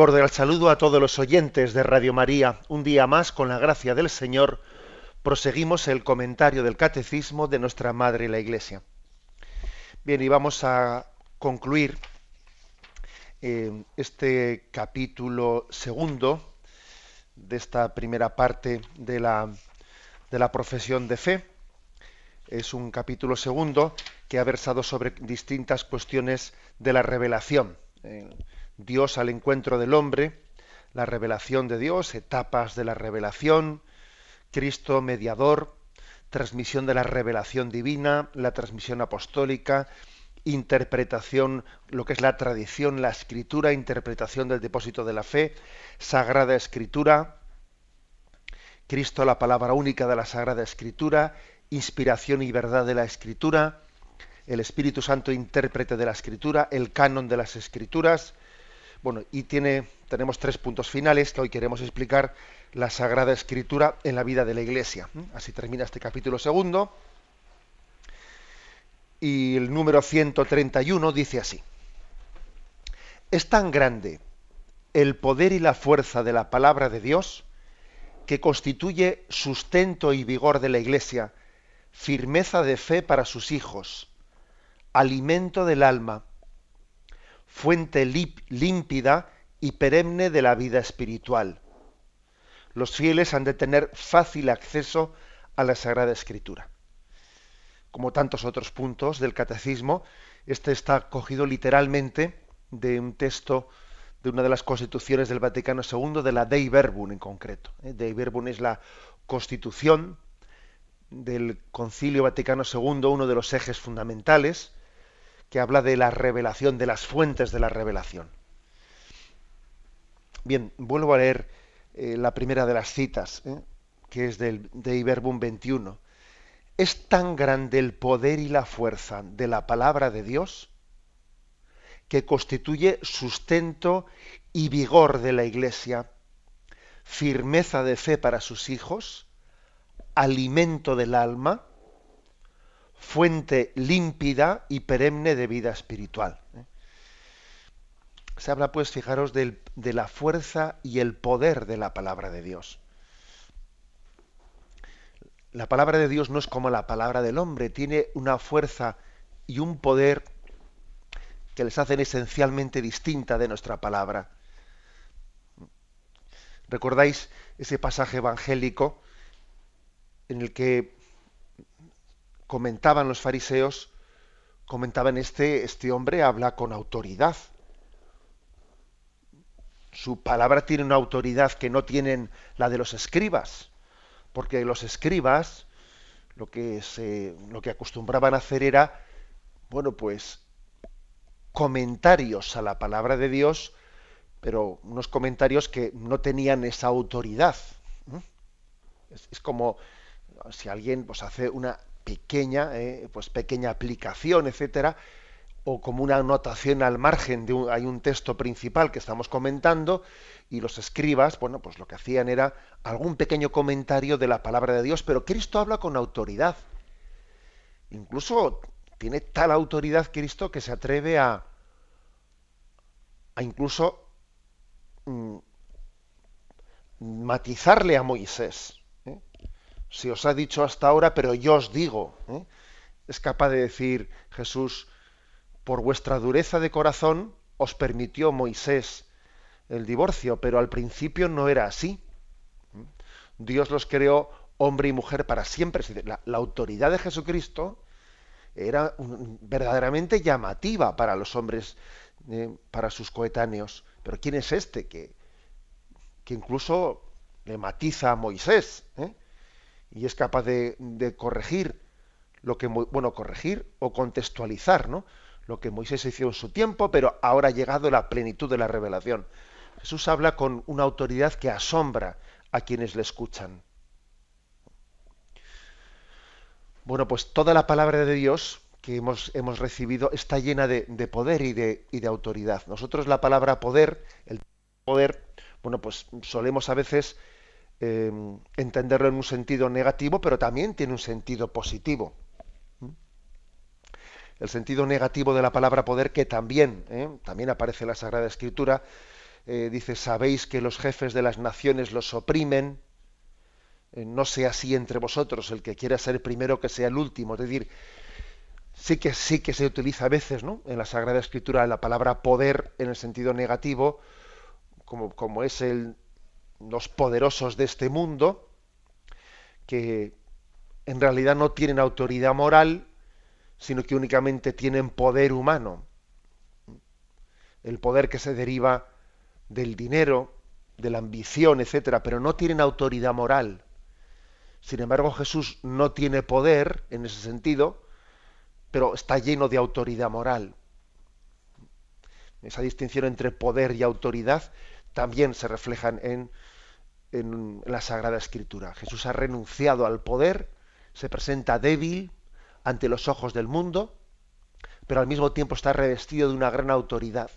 Cordial saludo a todos los oyentes de Radio María. Un día más, con la gracia del Señor, proseguimos el comentario del Catecismo de nuestra Madre la Iglesia. Bien, y vamos a concluir eh, este capítulo segundo de esta primera parte de la, de la profesión de fe. Es un capítulo segundo que ha versado sobre distintas cuestiones de la revelación. Eh, Dios al encuentro del hombre, la revelación de Dios, etapas de la revelación, Cristo mediador, transmisión de la revelación divina, la transmisión apostólica, interpretación, lo que es la tradición, la escritura, interpretación del depósito de la fe, sagrada escritura, Cristo la palabra única de la sagrada escritura, inspiración y verdad de la escritura, el Espíritu Santo intérprete de la escritura, el canon de las escrituras, bueno, y tenemos tres puntos finales que hoy queremos explicar la Sagrada Escritura en la vida de la Iglesia. Así termina este capítulo segundo. Y el número 131 dice así. Es tan grande el poder y la fuerza de la palabra de Dios que constituye sustento y vigor de la Iglesia, firmeza de fe para sus hijos, alimento del alma, fuente límpida y perenne de la vida espiritual. Los fieles han de tener fácil acceso a la Sagrada Escritura. Como tantos otros puntos del Catecismo, este está cogido literalmente de un texto de una de las constituciones del Vaticano II, de la Dei Verbum en concreto. ¿eh? Dei Verbum es la constitución del Concilio Vaticano II, uno de los ejes fundamentales, que habla de la revelación, de las fuentes de la revelación. Bien, vuelvo a leer eh, la primera de las citas, eh, que es del, de Iberbum 21. Es tan grande el poder y la fuerza de la palabra de Dios que constituye sustento y vigor de la Iglesia, firmeza de fe para sus hijos, alimento del alma, fuente límpida y perenne de vida espiritual. ¿eh? Se habla, pues, fijaros, de la fuerza y el poder de la palabra de Dios. La palabra de Dios no es como la palabra del hombre, tiene una fuerza y un poder que les hacen esencialmente distinta de nuestra palabra. ¿Recordáis ese pasaje evangélico en el que comentaban los fariseos, comentaban este, este hombre habla con autoridad. Su palabra tiene una autoridad que no tienen la de los escribas, porque los escribas lo que, se, lo que acostumbraban a hacer era, bueno, pues comentarios a la palabra de Dios, pero unos comentarios que no tenían esa autoridad. Es, como si alguien pues, hace una pequeña, eh, pues pequeña aplicación, etcétera, o como una anotación al margen de un, hay un texto principal que estamos comentando y los escribas, bueno, pues lo que hacían era algún pequeño comentario de la palabra de Dios, pero Cristo habla con autoridad. Incluso tiene tal autoridad Cristo que se atreve a, a incluso mm, matizarle a Moisés se os ha dicho hasta ahora, pero yo os digo. ¿eh? Es capaz de decir Jesús, por vuestra dureza de corazón os permitió Moisés el divorcio, pero al principio no era así. ¿eh? Dios los creó hombre y mujer para siempre. La, autoridad de Jesucristo era verdaderamente llamativa para los hombres, eh, para sus coetáneos. Pero ¿quién es este que, que incluso le matiza a Moisés? ¿eh? Y es capaz de, corregir lo que bueno corregir o contextualizar no lo que Moisés hizo en su tiempo pero ahora ha llegado la plenitud de la revelación Jesús habla con una autoridad que asombra a quienes le escuchan. Bueno, pues toda la palabra de Dios que hemos, hemos recibido está llena de, poder y de, y de, autoridad. Nosotros la palabra poder, el poder, bueno, pues solemos a veces eh, entenderlo en un sentido negativo, pero también tiene un sentido positivo. El sentido negativo de la palabra poder, que también, ¿eh? también aparece en la Sagrada Escritura, eh, dice, sabéis que los jefes de las naciones los oprimen, no sea así entre vosotros, el que quiera ser primero que sea el último. Es decir, sí que sí que se utiliza a veces, ¿no? En la Sagrada Escritura la palabra poder en el sentido negativo, como, como es el los poderosos de este mundo, que en realidad no tienen autoridad moral, sino que únicamente tienen poder humano. El poder que se deriva del dinero, de la ambición, etcétera, pero no tienen autoridad moral. Sin embargo, Jesús no tiene poder en ese sentido, pero está lleno de autoridad moral. Esa distinción entre poder y autoridad también se reflejan en, en la Sagrada Escritura. Jesús ha renunciado al poder, se presenta débil ante los ojos del mundo, pero al mismo tiempo está revestido de una gran autoridad.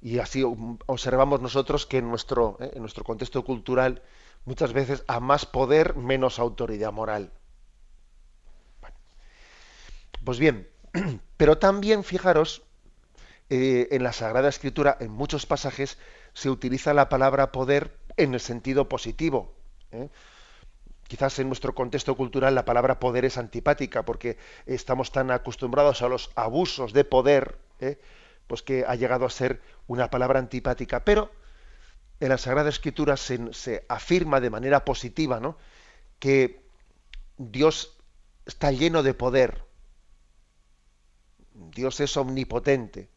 Y así observamos nosotros que en nuestro, eh, en nuestro contexto cultural muchas veces a más poder menos autoridad moral. Pues bien, pero también fijaros eh, en la Sagrada Escritura, en muchos pasajes, se utiliza la palabra poder en el sentido positivo. ¿eh? Quizás en nuestro contexto cultural la palabra poder es antipática porque estamos tan acostumbrados a los abusos de poder, ¿eh? pues que ha llegado a ser una palabra antipática. Pero en la Sagrada Escritura se, se afirma de manera positiva ¿no? que Dios está lleno de poder. Dios es omnipotente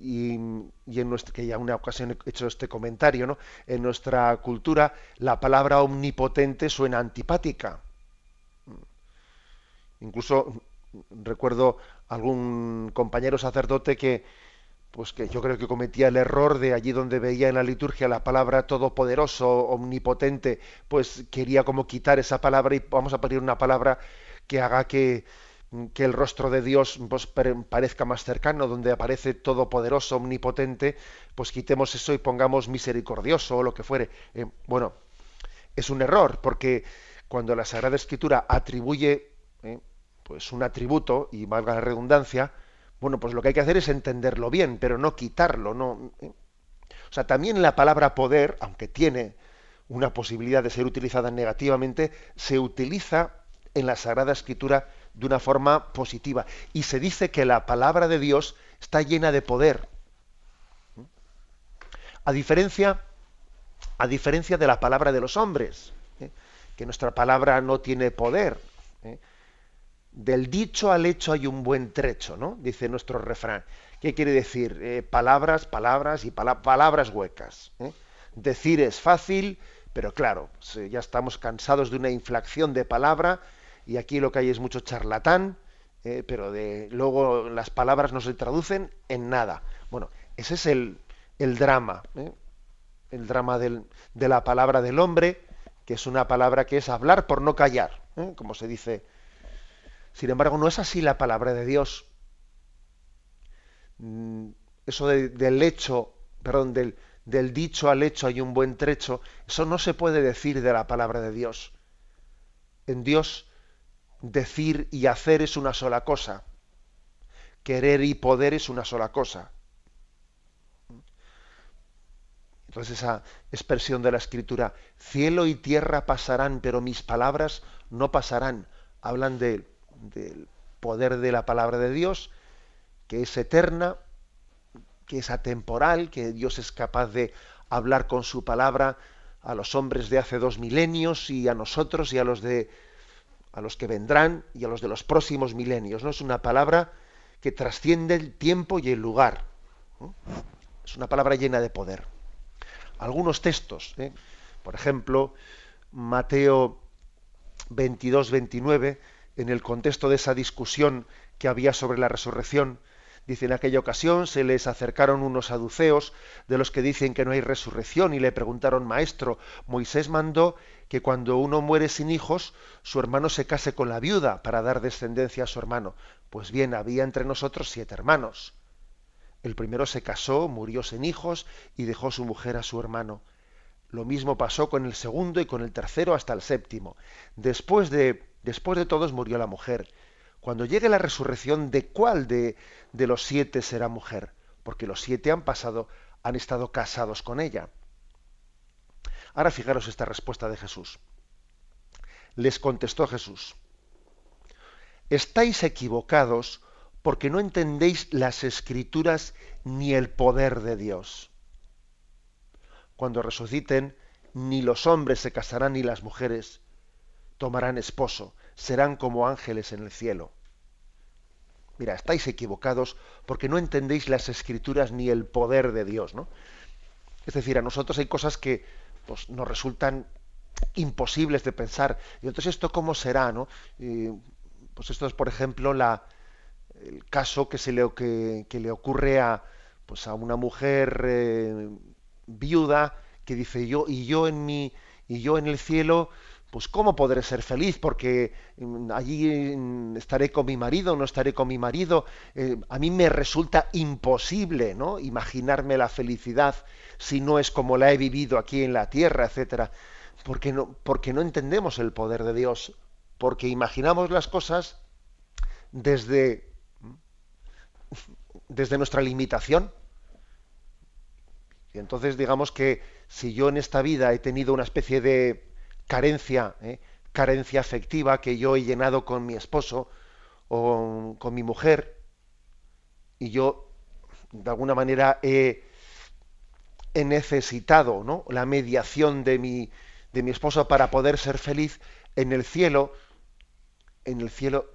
y, en nuestra, que ya una ocasión he hecho este comentario, ¿no? En nuestra cultura la palabra omnipotente suena antipática. Incluso recuerdo algún compañero sacerdote que pues que yo creo que cometía el error de allí donde veía en la liturgia la palabra todopoderoso, omnipotente, pues quería como quitar esa palabra y vamos a poner una palabra que haga que, que el rostro de Dios pues, parezca más cercano, donde aparece todopoderoso, omnipotente, pues quitemos eso y pongamos misericordioso o lo que fuere. Eh, bueno, es un error, porque cuando la Sagrada Escritura atribuye eh, pues un atributo, y valga la redundancia, bueno, pues lo que hay que hacer es entenderlo bien, pero no quitarlo. No, eh. O sea, también la palabra poder, aunque tiene una posibilidad de ser utilizada negativamente, se utiliza en la Sagrada Escritura de una forma positiva. Y se dice que la palabra de Dios está llena de poder. A diferencia, a diferencia de la palabra de los hombres, ¿eh? que nuestra palabra no tiene poder. ¿eh? Del dicho al hecho hay un buen trecho, ¿no? Dice nuestro refrán. ¿Qué quiere decir? Eh, palabras, palabras y palabras huecas. Decir es fácil, pero claro, ya estamos cansados de una inflación de palabra y aquí lo que hay es mucho charlatán, eh, pero de, luego las palabras no se traducen en nada. Bueno, ese es el, el drama, ¿eh? el drama del, de la palabra del hombre, que es una palabra que es hablar por no callar, ¿eh? como se dice. Sin embargo, no es así la palabra de Dios. Mm, eso del hecho, perdón, del, del dicho al hecho hay un buen trecho, eso no se puede decir de la palabra de Dios. En Dios decir y hacer es una sola cosa. Querer y poder es una sola cosa. Entonces esa expresión de la escritura, cielo y tierra pasarán, pero mis palabras no pasarán. Hablan del poder de la palabra de Dios, que es eterna, que es atemporal, que Dios es capaz de hablar con su palabra a los hombres de hace dos milenios y a nosotros y a los de a los que vendrán y a los de los próximos milenios. ¿no? Es una palabra que trasciende el tiempo y el lugar. Es una palabra llena de poder. Algunos textos, ¿eh? por ejemplo, Mateo 22, 29, en el contexto de esa discusión que había sobre la resurrección, Dice, en aquella ocasión se les acercaron unos saduceos de los que dicen que no hay resurrección y le preguntaron, Maestro, Moisés mandó que cuando uno muere sin hijos, su hermano se case con la viuda para dar descendencia a su hermano. Pues bien, había entre nosotros siete hermanos. El primero se casó, murió sin hijos y dejó su mujer a su hermano. Lo mismo pasó con el segundo y con el tercero hasta el séptimo. Después de, después de todos murió la mujer. Cuando llegue la resurrección, ¿de cuál de, de los siete será mujer? Porque los siete han pasado, han estado casados con ella. Ahora fijaros esta respuesta de Jesús. Les contestó Jesús, estáis equivocados porque no entendéis las escrituras ni el poder de Dios. Cuando resuciten, ni los hombres se casarán ni las mujeres tomarán esposo, serán como ángeles en el cielo. Mira, estáis equivocados porque no entendéis las escrituras ni el poder de Dios, ¿no? Es decir, a nosotros hay cosas que pues, nos resultan imposibles de pensar. Y entonces, ¿esto cómo será, no? pues esto es, por ejemplo, la, el caso que, se le, que, le ocurre a, pues a una mujer eh, viuda que dice yo, y yo en mi, y yo en el cielo, pues ¿cómo podré ser feliz? Porque mm, allí mm, estaré con mi marido, no estaré con mi marido. Eh, a mí me resulta imposible, ¿no? Imaginarme la felicidad si no es como la he vivido aquí en la tierra, etcétera. Porque no, porque no entendemos el poder de Dios, porque imaginamos las cosas desde, desde nuestra limitación. Y entonces digamos que si yo en esta vida he tenido una especie de carencia, ¿eh? carencia afectiva que yo he llenado con mi esposo o con mi mujer, y yo de alguna manera he, necesitado ¿no? la mediación de mi, de mi esposo para poder ser feliz, en el cielo, en el cielo,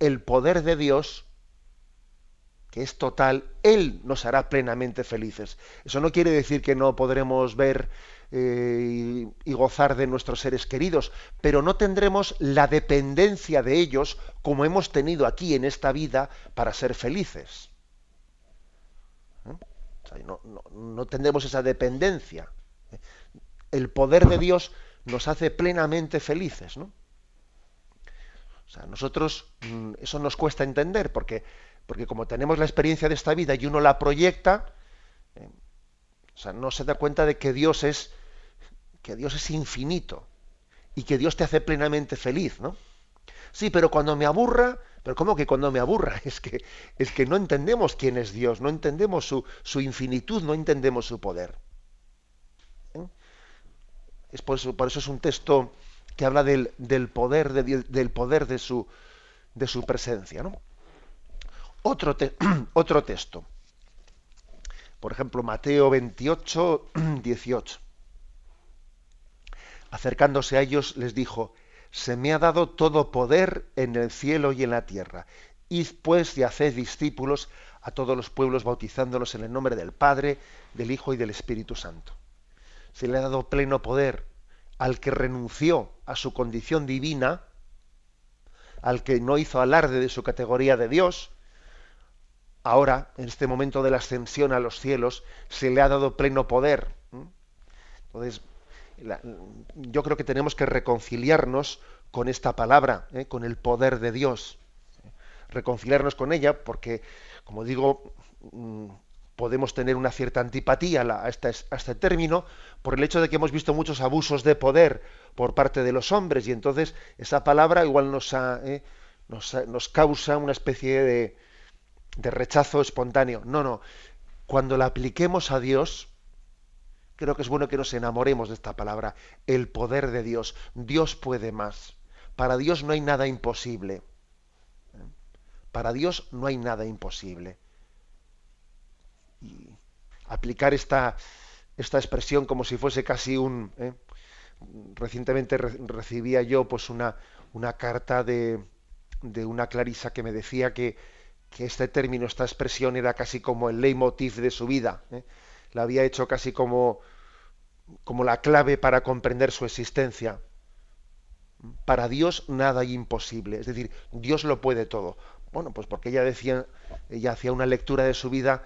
el poder de Dios, que es total, Él nos hará plenamente felices. Eso no quiere decir que no podremos ver eh, y, gozar de nuestros seres queridos, pero no tendremos la dependencia de ellos como hemos tenido aquí en esta vida para ser felices. ¿Eh? no, tendremos esa dependencia. El poder de Dios nos hace plenamente felices, ¿no? O sea, nosotros mm, eso nos cuesta entender porque, porque como tenemos la experiencia de esta vida y uno la proyecta, o sea, no se da cuenta de que Dios es que Dios es infinito y que Dios te hace plenamente feliz, ¿no? Sí, pero cuando me aburra, pero ¿cómo que cuando me aburra? Es que, es que no entendemos quién es Dios, no entendemos su, su infinitud, no entendemos su poder. ¿Eh? Es por, eso, por, eso, es un texto que habla del, del poder, de, del poder de su, de su presencia. ¿no? Otro, otro texto. Por ejemplo, Mateo 28, 18 acercándose a ellos, les dijo, se me ha dado todo poder en el cielo y en la tierra. Id pues y haced discípulos a todos los pueblos, bautizándolos en el nombre del Padre, del Hijo y del Espíritu Santo. Se le ha dado pleno poder al que renunció a su condición divina, al que no hizo alarde de su categoría de Dios, ahora, en este momento de la ascensión a los cielos, se le ha dado pleno poder. Entonces, yo creo que tenemos que reconciliarnos con esta palabra, ¿eh? con el poder de Dios. Reconciliarnos con ella porque, como digo, mm, podemos tener una cierta antipatía a, este, este, término por el hecho de que hemos visto muchos abusos de poder por parte de los hombres y entonces esa palabra igual nos, ¿eh? nos, causa una especie de, de rechazo espontáneo. No, no. Cuando la apliquemos a Dios, creo que es bueno que nos enamoremos de esta palabra, el poder de Dios. Dios puede más. Para Dios no hay nada imposible. Para Dios no hay nada imposible. Y aplicar esta, esta expresión como si fuese casi un... ¿eh? Recientemente recibía yo pues una, una carta de, de, una clarisa que me decía que, que, este término, esta expresión era casi como el leitmotiv de su vida. ¿eh? la había hecho casi como, como la clave para comprender su existencia. Para Dios nada hay imposible, es decir, Dios lo puede todo. Bueno, pues porque ella decía, ella hacía una lectura de su vida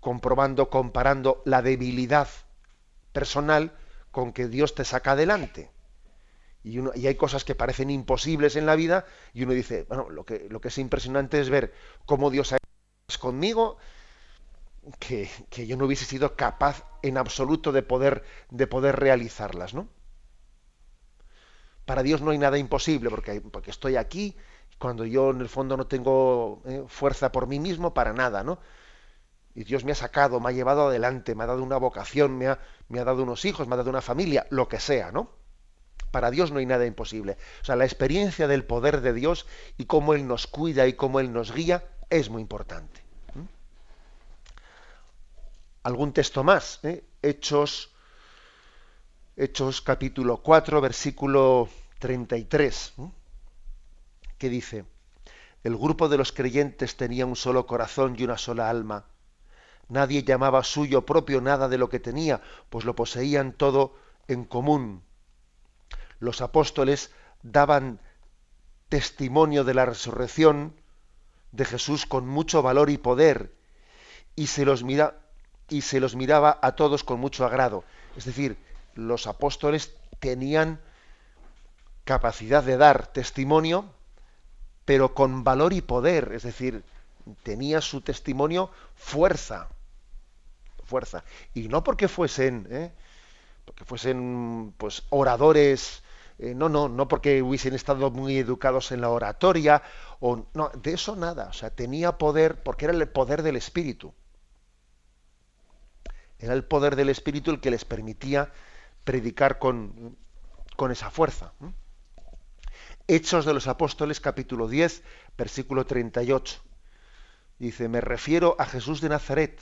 comprobando, comparando la debilidad personal con que Dios te saca adelante. Y, hay cosas que parecen imposibles en la vida y uno dice, bueno, lo que, lo que es impresionante es ver cómo Dios ha hecho conmigo que, que, yo no hubiese sido capaz en absoluto de poder, de poder realizarlas, ¿no? Para Dios no hay nada imposible, porque, porque estoy aquí, cuando yo en el fondo no tengo eh, fuerza por mí mismo para nada, ¿no? Y Dios me ha sacado, me ha llevado adelante, me ha dado una vocación, me ha, me ha dado unos hijos, me ha dado una familia, lo que sea, ¿no? Para Dios no hay nada imposible. O sea, la experiencia del poder de Dios y cómo Él nos cuida y cómo Él nos guía es muy importante. ¿Mm? Algún texto más, ¿eh? Hechos, Hechos capítulo 4, versículo 33, ¿eh? que dice, el grupo de los creyentes tenía un solo corazón y una sola alma. Nadie llamaba suyo propio nada de lo que tenía, pues lo poseían todo en común los apóstoles daban testimonio de la resurrección de Jesús con mucho valor y poder y se los mira, y se los miraba a todos con mucho agrado. Es decir, los apóstoles tenían capacidad de dar testimonio, pero con valor y poder, es decir, tenía su testimonio fuerza, fuerza, y no porque fuesen, ¿eh? porque fuesen pues oradores eh, no, no, no porque hubiesen estado muy educados en la oratoria, o no, de eso nada. O sea, tenía poder porque era el poder del Espíritu. Era el poder del Espíritu el que les permitía predicar con, con esa fuerza. Hechos de los Apóstoles, capítulo 10, versículo 38. Dice, me refiero a Jesús de Nazaret,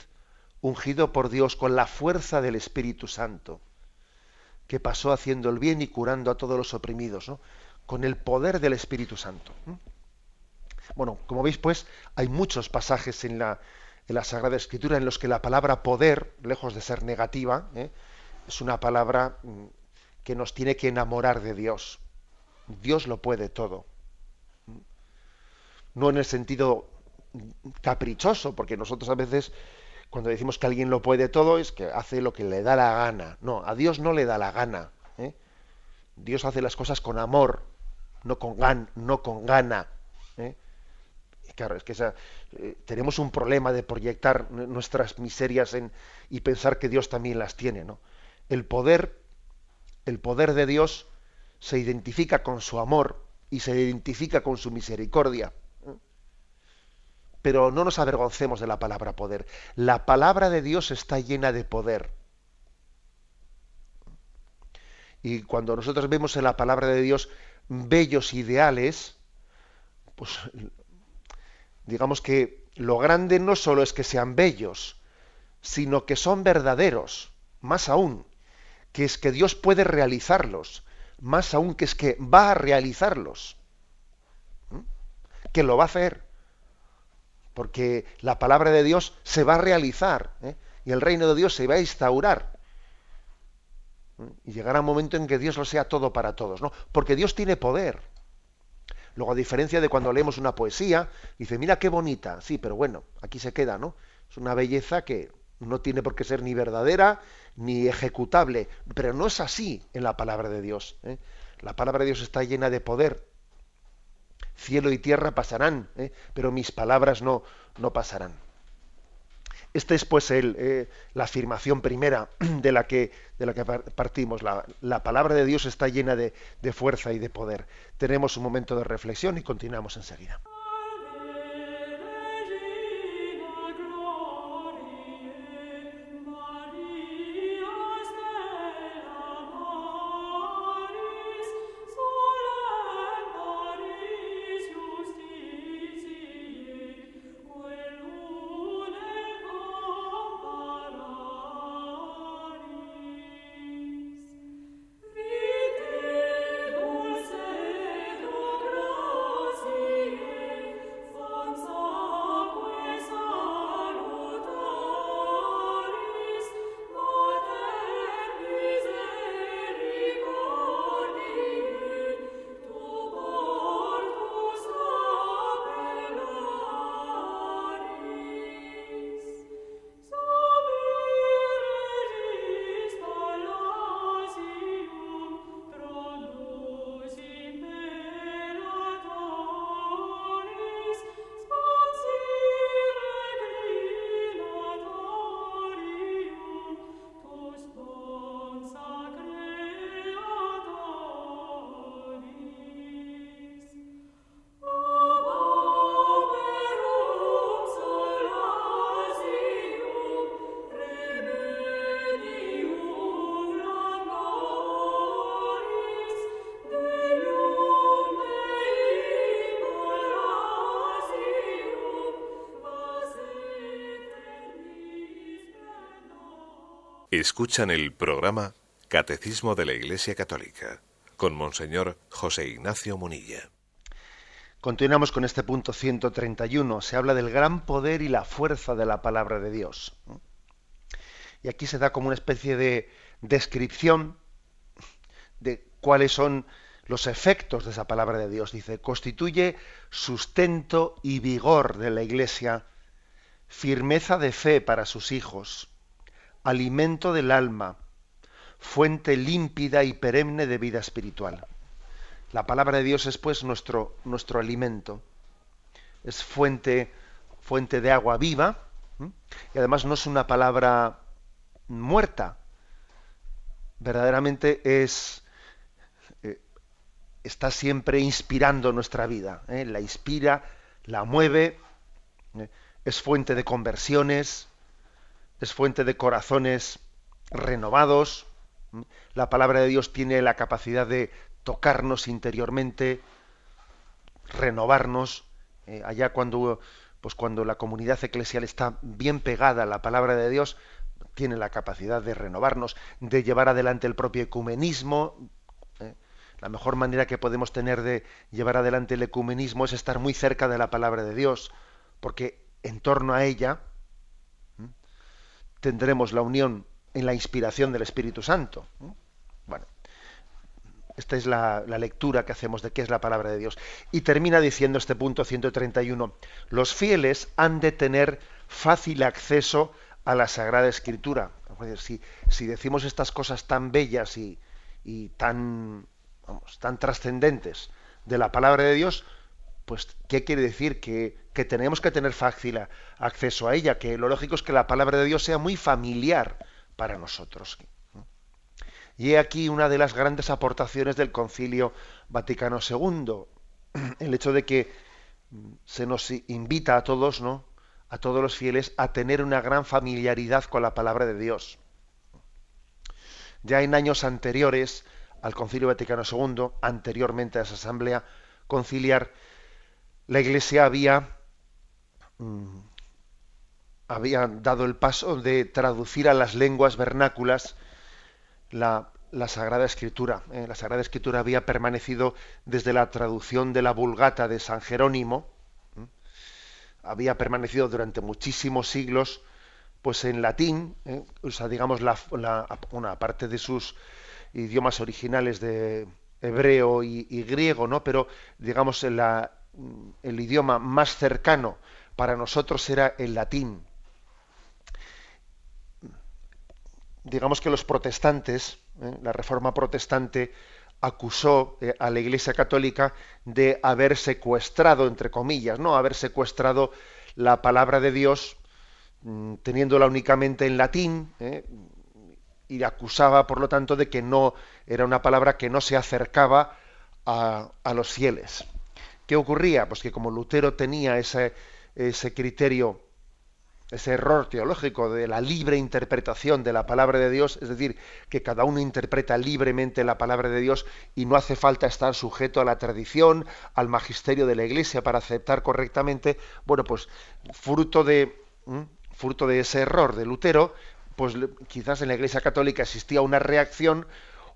ungido por Dios con la fuerza del Espíritu Santo que pasó haciendo el bien y curando a todos los oprimidos, ¿no? con el poder del Espíritu Santo. Bueno, como veis, pues, hay muchos pasajes en la, en la Sagrada Escritura en los que la palabra poder, lejos de ser negativa, ¿eh? es una palabra mm, que nos tiene que enamorar de Dios. Dios lo puede todo. No en el sentido caprichoso, porque nosotros a veces cuando decimos que alguien lo puede todo es que hace lo que le da la gana. No, a Dios no le da la gana. ¿eh? Dios hace las cosas con amor, no con, gan, no con gana. ¿eh? Claro, es que eh, tenemos un problema de proyectar nuestras miserias en, y pensar que Dios también las tiene. ¿no? El poder, el poder de Dios se identifica con su amor y se identifica con su misericordia pero no nos avergoncemos de la palabra poder. La palabra de Dios está llena de poder. Y cuando nosotros vemos en la palabra de Dios bellos ideales, pues digamos que lo grande no solo es que sean bellos, sino que son verdaderos, más aún, que es que Dios puede realizarlos, más aún que es que va a realizarlos, que lo va a hacer porque la palabra de Dios se va a realizar ¿eh? y el reino de Dios se va a instaurar. Y llegará un momento en que Dios lo sea todo para todos, ¿no? Porque Dios tiene poder. Luego, a diferencia de cuando leemos una poesía, dice, mira qué bonita, sí, pero bueno, aquí se queda, ¿no? Es una belleza que no tiene por qué ser ni verdadera ni ejecutable, pero no es así en la palabra de Dios. ¿eh? La palabra de Dios está llena de poder, cielo y tierra pasarán, ¿eh? pero mis palabras no, no pasarán. Esta es pues el, eh, la afirmación primera de la que, de la que partimos. La, la, palabra de Dios está llena de, de fuerza y de poder. Tenemos un momento de reflexión y continuamos enseguida. Escuchan el programa Catecismo de la Iglesia Católica con Monseñor José Ignacio Munilla. Continuamos con este punto 131. Se habla del gran poder y la fuerza de la palabra de Dios. Y aquí se da como una especie de descripción de cuáles son los efectos de esa palabra de Dios. Dice, constituye sustento y vigor de la Iglesia, firmeza de fe para sus hijos, alimento del alma, fuente límpida y perenne de vida espiritual. La palabra de Dios es pues nuestro, nuestro alimento, es fuente, fuente de agua viva y además no es una palabra muerta, verdaderamente es eh, está siempre inspirando nuestra vida, ¿eh? la inspira, la mueve, ¿eh? es fuente de conversiones, es fuente de corazones renovados. La palabra de Dios tiene la capacidad de tocarnos interiormente, renovarnos. Eh, allá cuando, pues cuando la comunidad eclesial está bien pegada a la palabra de Dios, tiene la capacidad de renovarnos, de llevar adelante el propio ecumenismo. Eh. La mejor manera que podemos tener de llevar adelante el ecumenismo es estar muy cerca de la palabra de Dios, porque en torno a ella tendremos la unión en la inspiración del Espíritu Santo. Bueno, esta es la, lectura que hacemos de qué es la palabra de Dios. Y termina diciendo este punto 131, los fieles han de tener fácil acceso a la Sagrada Escritura. Si, si decimos estas cosas tan bellas y, y tan, tan trascendentes de la palabra de Dios, pues, ¿qué quiere decir? Que, tenemos que tener fácil acceso a ella, que lo lógico es que la palabra de Dios sea muy familiar para nosotros. Y he aquí una de las grandes aportaciones del Concilio Vaticano II, el hecho de que se nos invita a todos, ¿no? a todos los fieles, a tener una gran familiaridad con la palabra de Dios. Ya en años anteriores al Concilio Vaticano II, anteriormente a esa asamblea conciliar, la Iglesia había, mm, había dado el paso de traducir a las lenguas vernáculas la, Sagrada Escritura. ¿eh? La Sagrada Escritura había permanecido desde la traducción de la Vulgata de San Jerónimo, había permanecido durante muchísimos siglos pues en latín, ¿eh? o sea, digamos, la, una parte de sus idiomas originales de hebreo y, griego, ¿no? Pero digamos en la, el idioma más cercano para nosotros era el latín. Digamos que los protestantes, ¿eh? la reforma protestante, acusó eh, a la Iglesia Católica de haber secuestrado, entre comillas, ¿no? haber secuestrado la palabra de Dios, mm, teniéndola únicamente en latín, ¿eh? y acusaba, por lo tanto, de que no era una palabra que no se acercaba a, a los fieles. ¿Qué ocurría? Pues que como Lutero tenía ese, ese criterio, ese error teológico de la libre interpretación de la palabra de Dios, es decir, que cada uno interpreta libremente la palabra de Dios y no hace falta estar sujeto a la tradición, al magisterio de la Iglesia para aceptar correctamente, bueno, pues fruto de, fruto de ese error de Lutero, pues quizás en la Iglesia Católica existía una reacción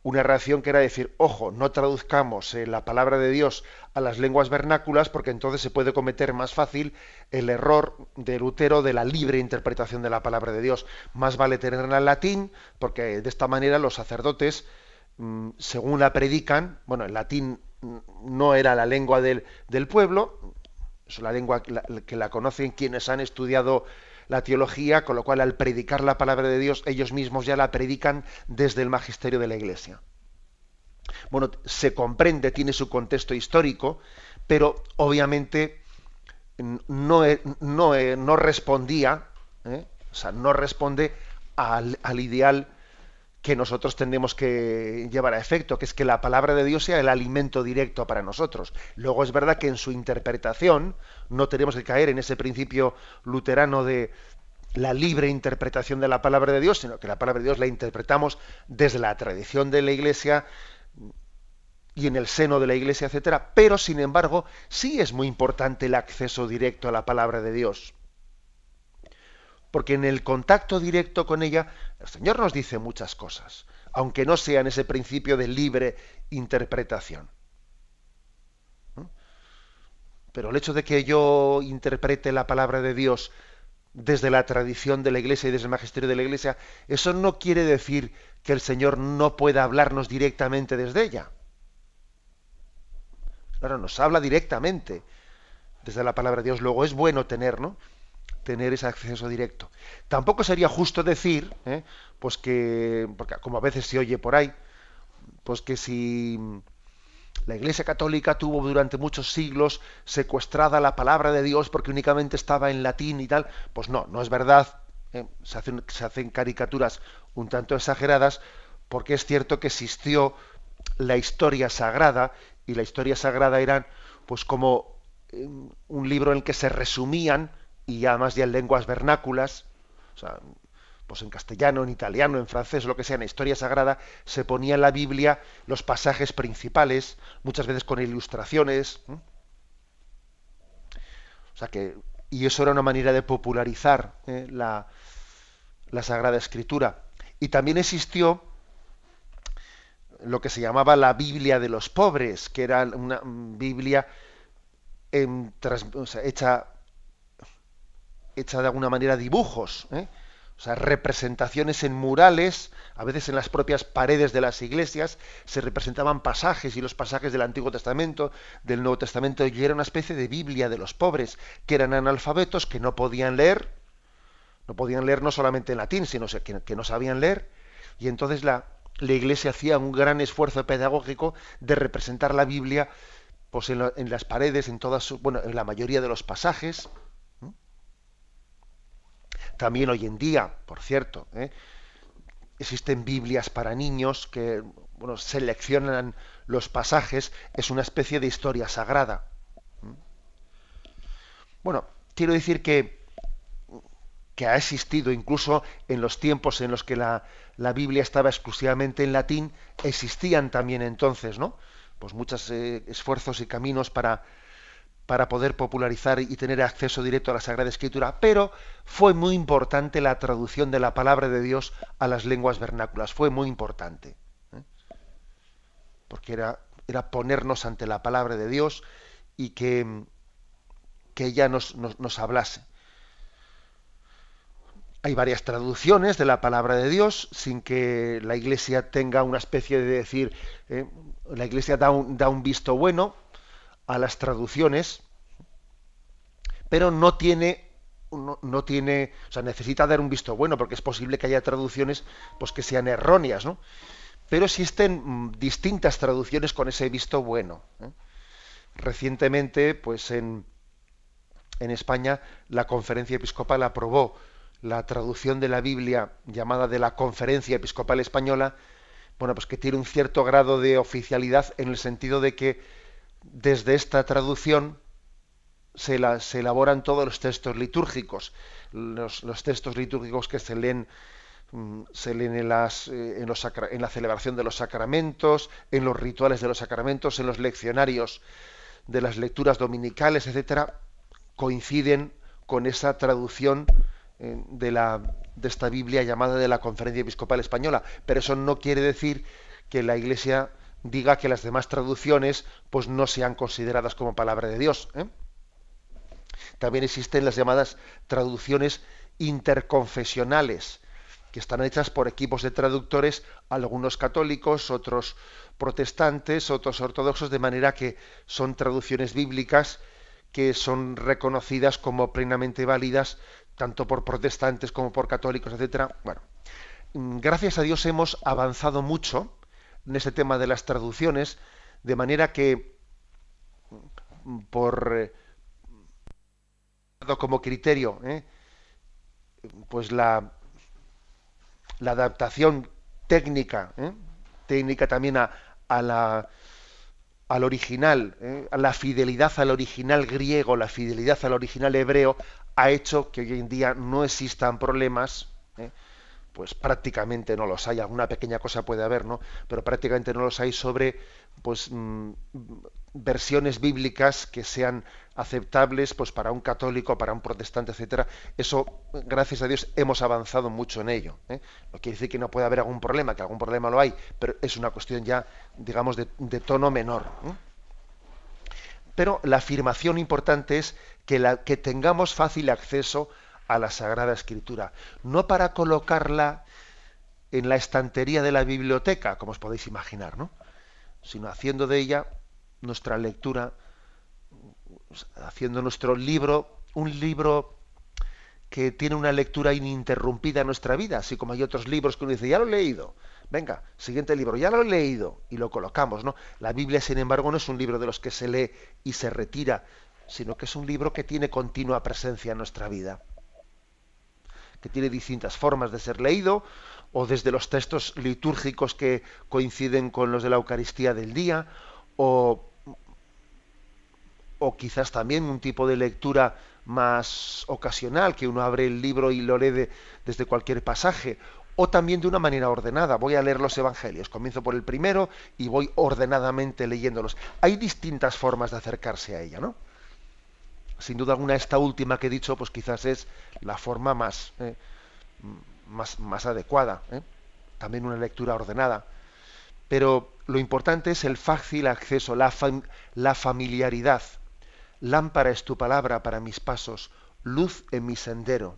una reacción que era decir, ojo, no traduzcamos eh, la palabra de Dios a las lenguas vernáculas porque entonces se puede cometer más fácil el error de Lutero de la libre interpretación de la palabra de Dios. Más vale tenerla en latín porque de esta manera los sacerdotes, mm, según la predican, bueno, el latín mm, no era la lengua del, del pueblo, es la lengua que la conocen quienes han estudiado la teología, con lo cual al predicar la palabra de Dios ellos mismos ya la predican desde el magisterio de la Iglesia. Bueno, se comprende, tiene su contexto histórico, pero obviamente no, no, no respondía, ¿eh? o sea, no responde al, al ideal que nosotros tenemos que llevar a efecto, que es que la palabra de Dios sea el alimento directo para nosotros. Luego es verdad que en su interpretación no tenemos que caer en ese principio luterano de la libre interpretación de la palabra de Dios, sino que la palabra de Dios la interpretamos desde la tradición de la Iglesia y en el seno de la Iglesia, etcétera. Pero sin embargo, sí es muy importante el acceso directo a la palabra de Dios porque en el contacto directo con ella el Señor nos dice muchas cosas, aunque no sea en ese principio de libre interpretación. Pero el hecho de que yo interprete la palabra de Dios desde la tradición de la Iglesia y desde el magisterio de la Iglesia, eso no quiere decir que el Señor no pueda hablarnos directamente desde ella. Claro, nos habla directamente desde la palabra de Dios. Luego es bueno tener, ¿no? Tener ese acceso directo. Tampoco sería justo decir, ¿eh? pues que, porque como a veces se oye por ahí, pues que si la Iglesia Católica tuvo durante muchos siglos secuestrada la palabra de Dios porque únicamente estaba en latín y tal, pues no, no es verdad. ¿eh? Se, hacen, se hacen caricaturas un tanto exageradas porque es cierto que existió la historia sagrada y la historia sagrada eran pues como eh, un libro en el que se resumían y además ya en lenguas vernáculas, o sea, pues en castellano, en italiano, en francés, lo que sea, en historia sagrada, se ponía en la Biblia los pasajes principales, muchas veces con ilustraciones. O sea que, y eso era una manera de popularizar ¿eh? la, la Sagrada Escritura. Y también existió lo que se llamaba la Biblia de los pobres, que era una Biblia hecha, hecha de alguna manera dibujos, ¿eh? o sea, representaciones en murales, a veces en las propias paredes de las iglesias, se representaban pasajes y los pasajes del Antiguo Testamento, del Nuevo Testamento, y era una especie de Biblia de los pobres, que eran analfabetos, que no podían leer, no podían leer no solamente en latín, sino que, no sabían leer, y entonces la, la Iglesia hacía un gran esfuerzo pedagógico de representar la Biblia pues en, las paredes, en todas, bueno, en la mayoría de los pasajes. También hoy en día, por cierto, ¿eh? existen Biblias para niños que bueno, seleccionan los pasajes, es una especie de historia sagrada. Bueno, quiero decir que, que ha existido incluso en los tiempos en los que la, la Biblia estaba exclusivamente en latín, existían también entonces, ¿no? Pues muchos eh, esfuerzos y caminos para, para poder popularizar y tener acceso directo a la Sagrada Escritura, pero fue muy importante la traducción de la palabra de Dios a las lenguas vernáculas, fue muy importante. ¿eh? Porque era, era ponernos ante la palabra de Dios y que, que ella nos, nos hablase. Hay varias traducciones de la palabra de Dios sin que la Iglesia tenga una especie de decir, eh, la Iglesia da un, da un visto bueno a las traducciones, pero no tiene no, tiene, o sea, necesita dar un visto bueno, porque es posible que haya traducciones pues, que sean erróneas, ¿no? Pero existen mm, distintas traducciones con ese visto bueno. ¿eh? Recientemente, pues en, en España, la conferencia episcopal aprobó la traducción de la Biblia llamada de la Conferencia Episcopal Española, bueno, pues que tiene un cierto grado de oficialidad en el sentido de que desde esta traducción se, se elaboran todos los textos litúrgicos, los, textos litúrgicos que se leen mm, se leen en, las, eh, en, los, en la celebración de los sacramentos, en los rituales de los sacramentos, en los leccionarios de las lecturas dominicales, etcétera, coinciden con esa traducción eh, de, la, de esta Biblia llamada de la Conferencia Episcopal Española, pero eso no quiere decir que la Iglesia diga que las demás traducciones pues no sean consideradas como palabra de Dios. ¿eh? También existen las llamadas traducciones interconfesionales, que están hechas por equipos de traductores, algunos católicos, otros protestantes, otros ortodoxos, de manera que son traducciones bíblicas que son reconocidas como plenamente válidas tanto por protestantes como por católicos, etcétera. Bueno, mm, gracias a Dios hemos avanzado mucho en ese tema de las traducciones, de manera que por eh, como criterio, ¿eh? pues la, la adaptación técnica, ¿eh? técnica también a, la al original, a la fidelidad al original griego, la fidelidad al original hebreo, ha hecho que hoy en día no existan problemas. Pues prácticamente no los hay. Alguna pequeña cosa puede haber, ¿no? Pero prácticamente no los hay sobre pues mm, versiones bíblicas que sean aceptables pues para un católico, para un protestante, etcétera. Eso, gracias a Dios, hemos avanzado mucho en ello. ¿eh? No quiere decir que no pueda haber algún problema, que algún problema lo hay, pero es una cuestión ya, digamos, de, tono menor. ¿eh? Pero la afirmación importante es que, la, que tengamos fácil acceso a la Sagrada Escritura, no para colocarla en la estantería de la biblioteca, como os podéis imaginar, ¿no? sino haciendo de ella nuestra lectura, haciendo nuestro libro un libro que tiene una lectura ininterrumpida en nuestra vida, así como hay otros libros que uno dice, ya lo he leído, venga, siguiente libro, ya lo he leído, y lo colocamos, ¿no? La Biblia, sin embargo, no es un libro de los que se lee y se retira, sino que es un libro que tiene continua presencia en nuestra vida, tiene distintas formas de ser leído, o desde los textos litúrgicos que coinciden con los de la Eucaristía del día, o, o quizás también un tipo de lectura más ocasional, que uno abre el libro y lo lee desde cualquier pasaje, o también de una manera ordenada. Voy a leer los evangelios, comienzo por el primero y voy ordenadamente leyéndolos. Hay distintas formas de acercarse a ella, ¿no? Sin duda alguna, esta última que he dicho, pues quizás es la forma más, eh, más, más, adecuada. ¿eh? También una lectura ordenada. Pero lo importante es el fácil acceso, la, la familiaridad. Lámpara es tu palabra para mis pasos, luz en mi sendero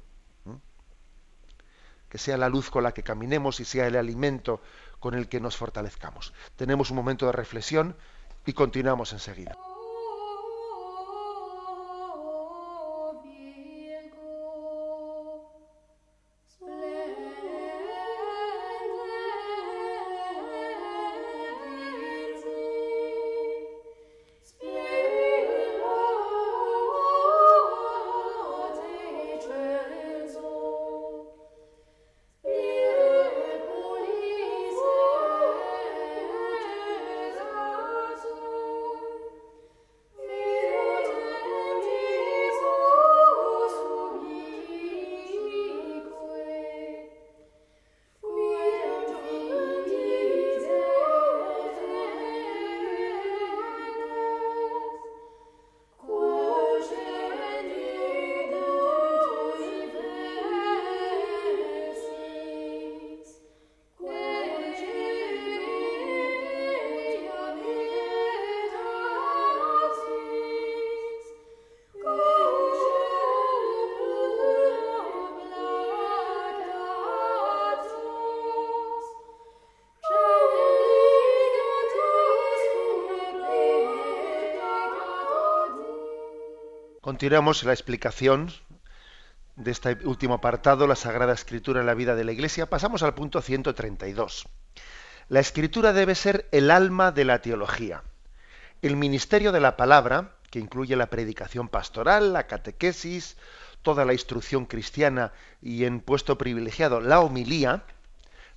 que sea la luz con la que caminemos y sea el alimento con el que nos fortalezcamos. Tenemos un momento de reflexión y continuamos enseguida. Continuamos la explicación de este último apartado, la Sagrada Escritura en la vida de la Iglesia. Pasamos al punto 132. La Escritura debe ser el alma de la teología. El ministerio de la palabra, que incluye la predicación pastoral, la catequesis, toda la instrucción cristiana y en puesto privilegiado la homilía,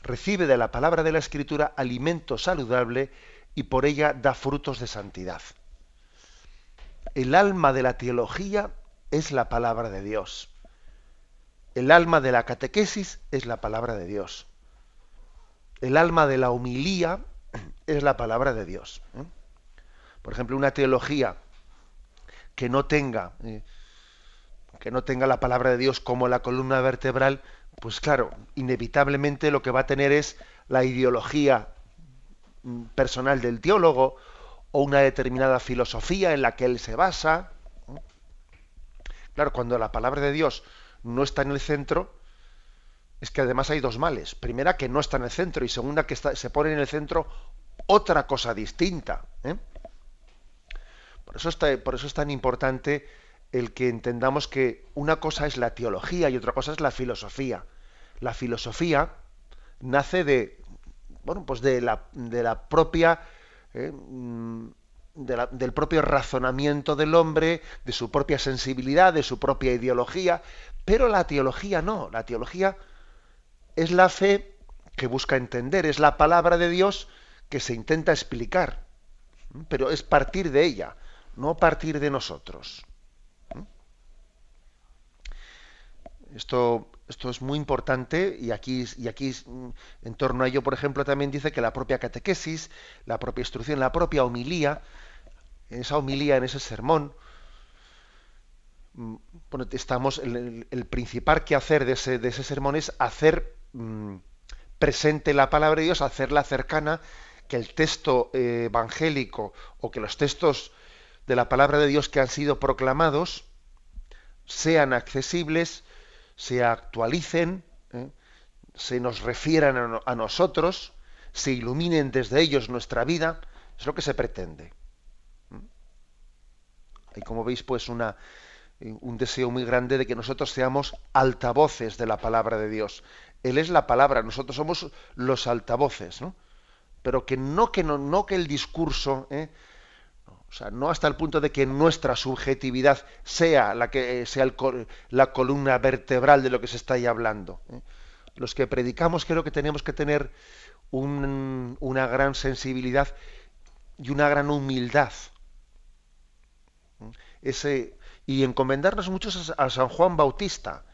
recibe de la palabra de la Escritura alimento saludable y por ella da frutos de santidad el alma de la teología es la palabra de Dios. El alma de la catequesis es la palabra de Dios. El alma de la humilía es la palabra de Dios. ¿eh? Por ejemplo, una teología que no tenga eh, que no tenga la palabra de Dios como la columna vertebral, pues claro, inevitablemente lo que va a tener es la ideología mm, personal del teólogo o una determinada filosofía en la que él se basa. Claro, cuando la palabra de Dios no está en el centro, es que además hay dos males. Primera, que no está en el centro y segunda, que se pone en el centro otra cosa distinta. ¿eh? Por, eso por eso es tan importante el que entendamos que una cosa es la teología y otra cosa es la filosofía. La filosofía nace de, bueno, pues de la, de la propia ¿eh? Mm, del propio razonamiento del hombre, de su propia sensibilidad, de su propia ideología, pero la teología no, la teología es la fe que busca entender, es la palabra de Dios que se intenta explicar, pero es partir de ella, no partir de nosotros. Esto, esto es muy importante y aquí, y aquí mm, en torno a ello, por ejemplo, también dice que la propia catequesis, la propia instrucción, la propia homilía, en esa homilía, en ese sermón, mm, bueno, estamos, el, principal que hacer de ese, de ese sermón es hacer mm, presente la palabra de Dios, hacerla cercana, que el texto eh, evangélico o que los textos de la palabra de Dios que han sido proclamados sean accesibles, se actualicen, ¿eh? se nos refieran a, nosotros, se iluminen desde ellos nuestra vida, es lo que se pretende. Hay, como veis, pues una, un deseo muy grande de que nosotros seamos altavoces de la palabra de Dios. Él es la palabra, nosotros somos los altavoces, ¿no? Pero que no que no, no que el discurso, ¿eh? O sea, no hasta el punto de que nuestra subjetividad sea la que sea la columna vertebral de lo que se está ahí hablando. ¿eh? Los que predicamos creo que tenemos que tener una gran sensibilidad y una gran humildad. ¿eh? Ese, y encomendarnos muchos a San Juan Bautista,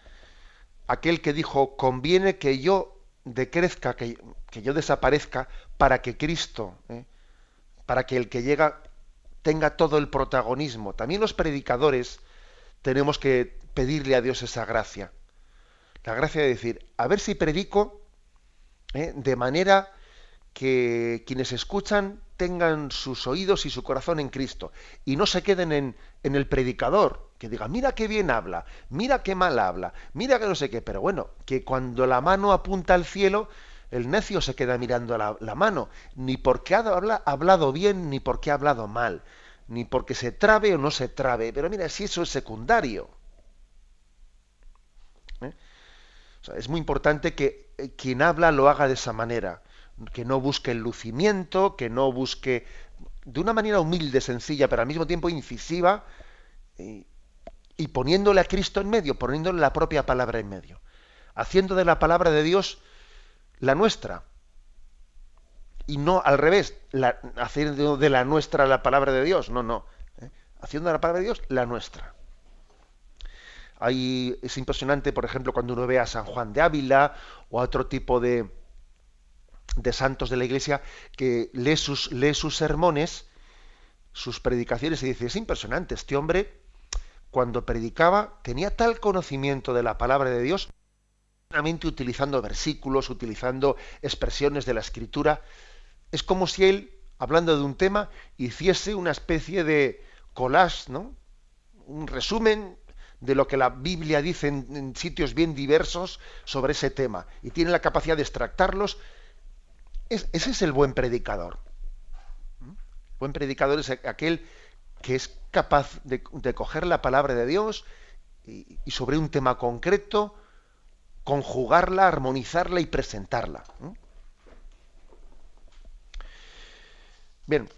aquel que dijo, conviene que yo decrezca, que, que yo desaparezca, para que Cristo, ¿eh? para que el que llega tenga todo el protagonismo. También los predicadores tenemos que pedirle a Dios esa gracia. La gracia de decir, a ver si predico ¿eh? de manera que quienes escuchan tengan sus oídos y su corazón en Cristo y no se queden en, el predicador, que diga, mira qué bien habla, mira qué mal habla, mira que no sé qué, pero bueno, que cuando la mano apunta al cielo, el necio se queda mirando la, la mano, ni porque ha hablado bien, ni porque ha hablado mal, ni porque se trabe o no se trabe, pero mira, si eso es secundario. ¿Eh? es muy importante que eh, quien habla lo haga de esa manera, que no busque el lucimiento, que no busque de una manera humilde, sencilla, pero al mismo tiempo incisiva, y poniéndole a Cristo en medio, poniéndole la propia palabra en medio, haciendo de la palabra de Dios la nuestra. Y no al revés, haciendo de la nuestra la palabra de Dios, no, no. ¿eh? Haciendo de la palabra de Dios la nuestra. Ahí es impresionante, por ejemplo, cuando uno ve a San Juan de Ávila o a otro tipo de, de santos de la iglesia que lee sus, lee sus sermones, sus predicaciones y dice, es impresionante, este hombre cuando predicaba, tenía tal conocimiento de la palabra de Dios, utilizando versículos, utilizando expresiones de la escritura, es como si él, hablando de un tema, hiciese una especie de collage, ¿no? Un resumen de lo que la Biblia dice en, sitios bien diversos sobre ese tema y tiene la capacidad de extractarlos. ese es el buen predicador. ¿Mm? El buen predicador es aquel que es capaz de, coger la palabra de Dios y, sobre un tema concreto, conjugarla, armonizarla y presentarla. Bien,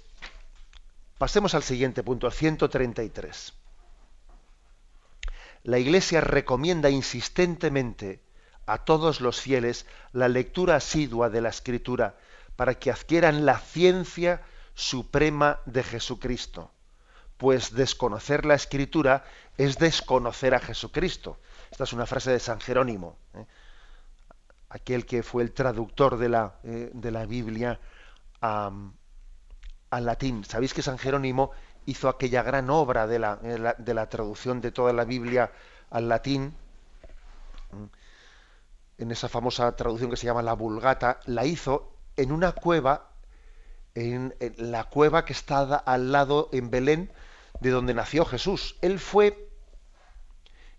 pasemos al siguiente punto, al 133. La Iglesia recomienda insistentemente a todos los fieles la lectura asidua de la Escritura para que adquieran la ciencia suprema de Jesucristo pues desconocer la escritura es desconocer a Jesucristo. Esta es una frase de San Jerónimo, ¿eh? aquel que fue el traductor de la, eh, de la Biblia al latín. Sabéis que San Jerónimo hizo aquella gran obra de la, eh, de la traducción de toda la Biblia al latín, en esa famosa traducción que se llama la Vulgata, la hizo en una cueva, en, en la cueva que está al lado en Belén, de donde nació Jesús. Él fue,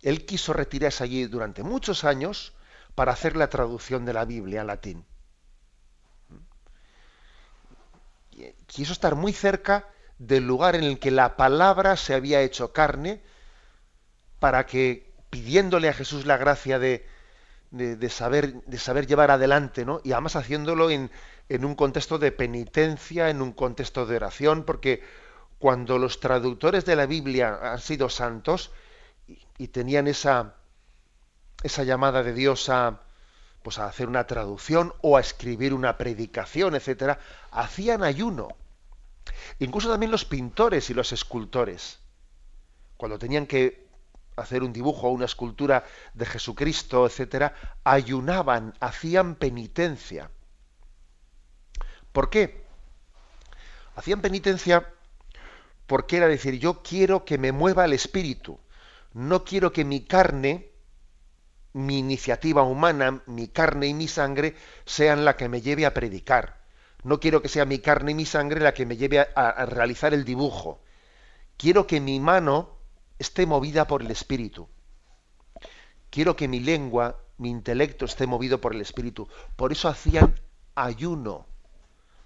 él quiso retirarse allí durante muchos años para hacer la traducción de la Biblia al latín. Quiso estar muy cerca del lugar en el que la palabra se había hecho carne para que, pidiéndole a Jesús la gracia de, saber, llevar adelante, ¿no? Y además haciéndolo en, un contexto de penitencia, en un contexto de oración, porque cuando los traductores de la Biblia han sido santos y, tenían esa, esa llamada de Dios a, pues a hacer una traducción o a escribir una predicación, etcétera, hacían ayuno. Incluso también los pintores y los escultores, cuando tenían que hacer un dibujo o una escultura de Jesucristo, etcétera, ayunaban, hacían penitencia. ¿Por qué? Hacían penitencia porque era decir, yo quiero que me mueva el espíritu, no quiero que mi carne, mi iniciativa humana, mi carne y mi sangre sean la que me lleve a predicar. No quiero que sea mi carne y mi sangre la que me lleve a, realizar el dibujo. Quiero que mi mano esté movida por el espíritu. Quiero que mi lengua, mi intelecto esté movido por el espíritu. Por eso hacían ayuno,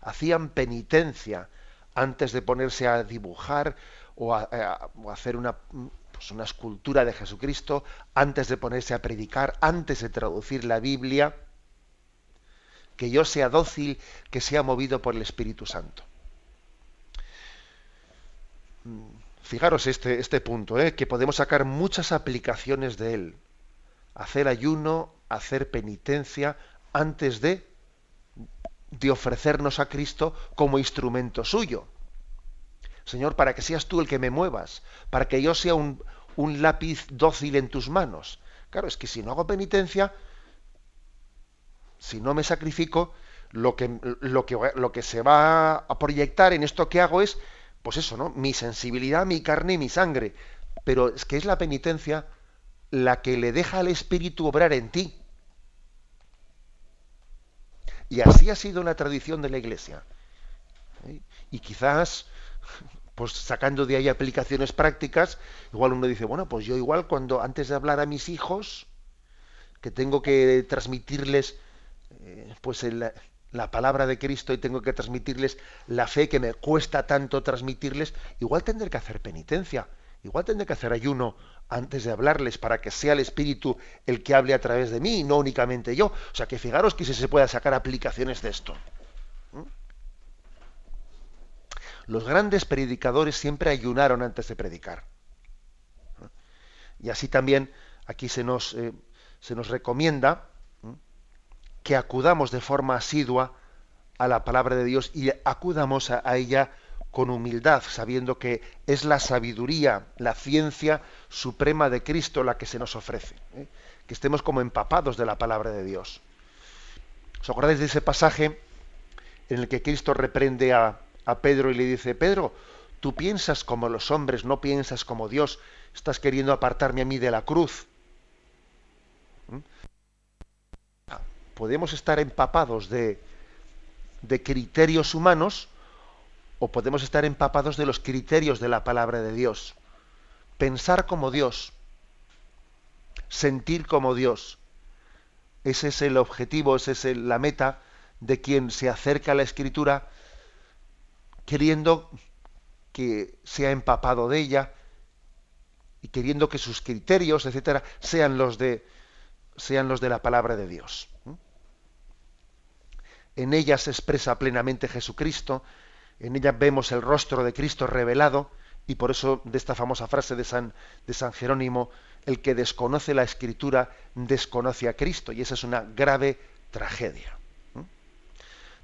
hacían penitencia antes de ponerse a dibujar o a, hacer una, pues una escultura de Jesucristo, antes de ponerse a predicar, antes de traducir la Biblia, que yo sea dócil, que sea movido por el Espíritu Santo. Fijaros este, este punto, ¿eh? que podemos sacar muchas aplicaciones de él. Hacer ayuno, hacer penitencia antes de, de ofrecernos a Cristo como instrumento suyo. Señor, para que seas tú el que me muevas, para que yo sea un, lápiz dócil en tus manos. Claro, es que si no hago penitencia, si no me sacrifico, lo que se va a proyectar en esto que hago es pues eso, ¿no? Mi sensibilidad, mi carne y mi sangre. Pero es que es la penitencia la que le deja al Espíritu obrar en ti. Y así ha sido la tradición de la Iglesia. ¿eh? Y quizás, pues sacando de ahí aplicaciones prácticas, igual uno dice, bueno, pues yo igual cuando antes de hablar a mis hijos, que tengo que transmitirles, eh, pues el, la palabra de Cristo y tengo que transmitirles la fe que me cuesta tanto transmitirles, igual tendré que hacer penitencia, igual tendré que hacer ayuno antes de hablarles para que sea el Espíritu el que hable a través de mí no únicamente yo. O sea que fijaros que si se pueda sacar aplicaciones de esto. ¿Mm? Los grandes predicadores siempre ayunaron antes de predicar. Y así también aquí se nos, eh, se nos recomienda que acudamos de forma asidua a la palabra de Dios y acudamos a, ella con humildad, sabiendo que es la sabiduría, la ciencia suprema de Cristo la que se nos ofrece. ¿eh? Que estemos como empapados de la palabra de Dios. ¿Os acordáis de ese pasaje en el que Cristo reprende a, a Pedro y le dice, Pedro, tú piensas como los hombres, no piensas como Dios, estás queriendo apartarme a mí de la cruz. podemos estar empapados de, de criterios humanos o podemos estar empapados de los criterios de la palabra de Dios. Pensar como Dios, sentir como Dios. Ese es el objetivo, esa es la meta de quien se acerca a la escritura queriendo que sea empapado de ella y queriendo que sus criterios, etcétera, sean los de sean los de la palabra de Dios en ella se expresa plenamente Jesucristo, en ella vemos el rostro de Cristo revelado, y por eso de esta famosa frase de San, de San Jerónimo, el que desconoce la escritura desconoce a Cristo, y esa es una grave tragedia.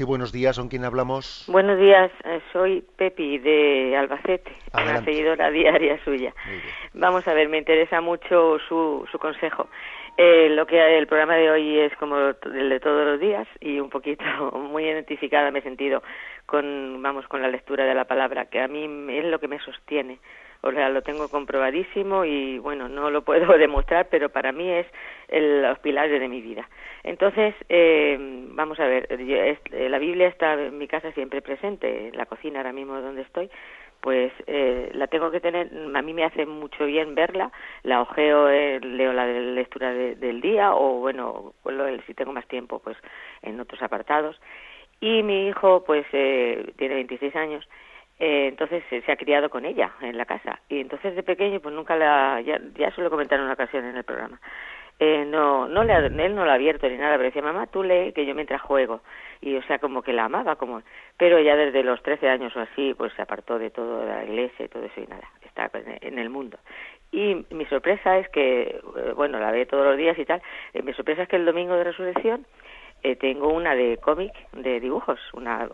Sí, buenos días, ¿con quién hablamos? Buenos días, eh, soy Pepi de Albacete, una seguidora diaria suya. Vamos a ver, me interesa mucho su, su consejo. Eh, lo que el programa de hoy es como el de todos los días y un poquito muy identificada me he sentido con, vamos, con la lectura de la palabra, que a mí es lo que me sostiene o sea, lo tengo comprobadísimo y bueno, no lo puedo demostrar, pero para mí es el, los pilares de mi vida. Entonces, eh, vamos a ver, eh, la Biblia está en mi casa siempre presente, en la cocina ahora mismo donde estoy, pues eh, la tengo que tener, a mí me hace mucho bien verla, la ojeo, eh, leo la lectura del día o bueno, si tengo más tiempo, pues en otros apartados. Y mi hijo, pues eh, tiene 26 años eh, entonces se ha criado con ella en la casa. Y entonces de pequeño pues nunca la ya, ya se lo en una ocasión en el programa. Eh, no no le él no la ha abierto ni nada pero decía mamá tú lee que yo mientras juego y o sea como que la amaba como pero ya desde los 13 años o así pues se apartó de todo la iglesia y todo eso y nada está en el mundo. Y mi sorpresa es que eh, bueno la ve todos los días y tal mi sorpresa es que el domingo de resurrección eh, tengo una de cómic de dibujos, una,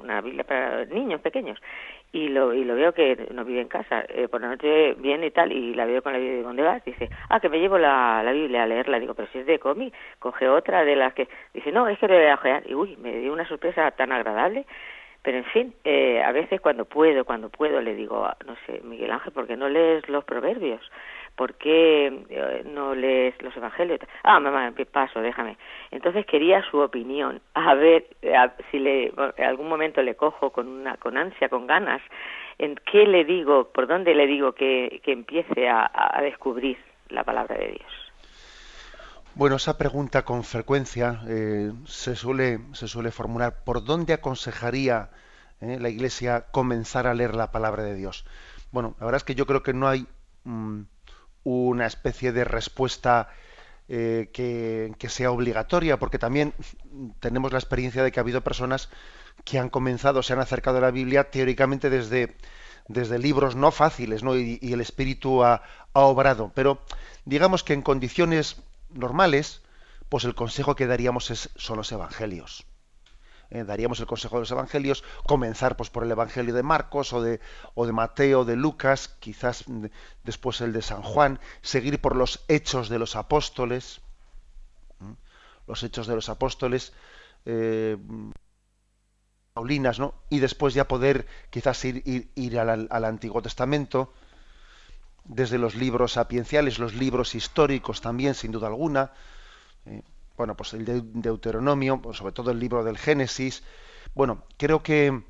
una Biblia para niños pequeños. Y lo y lo veo que no vive en casa, eh, por la noche viene y tal y la veo con la Biblia y ¿dónde vas? Dice, ah, que me llevo la, la Biblia a leerla, digo, pero si es de cómic, coge otra de las que, dice, no, es que le voy a ojear y uy, me dio una sorpresa tan agradable. Pero en fin, eh, a veces cuando puedo, cuando puedo, le digo, no sé, Miguel Ángel, ¿por qué no lees los proverbios? ¿Por qué eh, no lees los evangelios? Ah, mamá, paso, déjame. Entonces quería su opinión, a ver si le, en algún momento le cojo con, una, con ansia, con ganas, en qué le digo, por dónde le digo que, que empiece a, a descubrir la palabra de Dios. Bueno, esa pregunta con frecuencia eh, se, suele, se suele formular. ¿Por dónde aconsejaría eh, la Iglesia comenzar a leer la palabra de Dios? Bueno, la verdad es que yo creo que no hay mm, una especie de respuesta eh, que, sea obligatoria, porque también tenemos la experiencia de que ha habido personas que han comenzado, se han acercado a la Biblia teóricamente desde, desde libros no fáciles, ¿no? Y, el Espíritu ha, ha, obrado. Pero digamos que en condiciones normales, pues el consejo que daríamos es, son los evangelios. Eh, daríamos el consejo de los evangelios, comenzar pues por el evangelio de Marcos o de, o de Mateo, de Lucas, quizás después el de San Juan, seguir por los hechos de los apóstoles, los hechos de los apóstoles, eh, Paulinas, ¿no? Y después ya poder quizás ir, ir, al, al, Antiguo Testamento, desde los libros sapienciales, los libros históricos también, sin duda alguna. Eh, bueno, pues el Deuteronomio, sobre todo el libro del Génesis. Bueno, creo que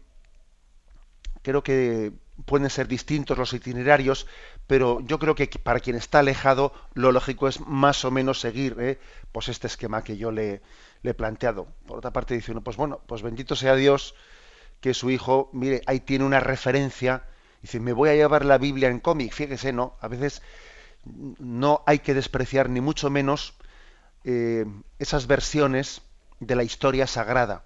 creo que pueden ser distintos los itinerarios, pero yo creo que para quien está alejado, lo lógico es más o menos seguir ¿eh? pues este esquema que yo le, he planteado. Por otra parte, dice uno, pues bueno, pues bendito sea Dios que su hijo, mire, ahí tiene una referencia. Dice, me voy a llevar la Biblia en cómic. Fíjese, no, a veces no hay que despreciar ni mucho menos eh, esas versiones de la historia sagrada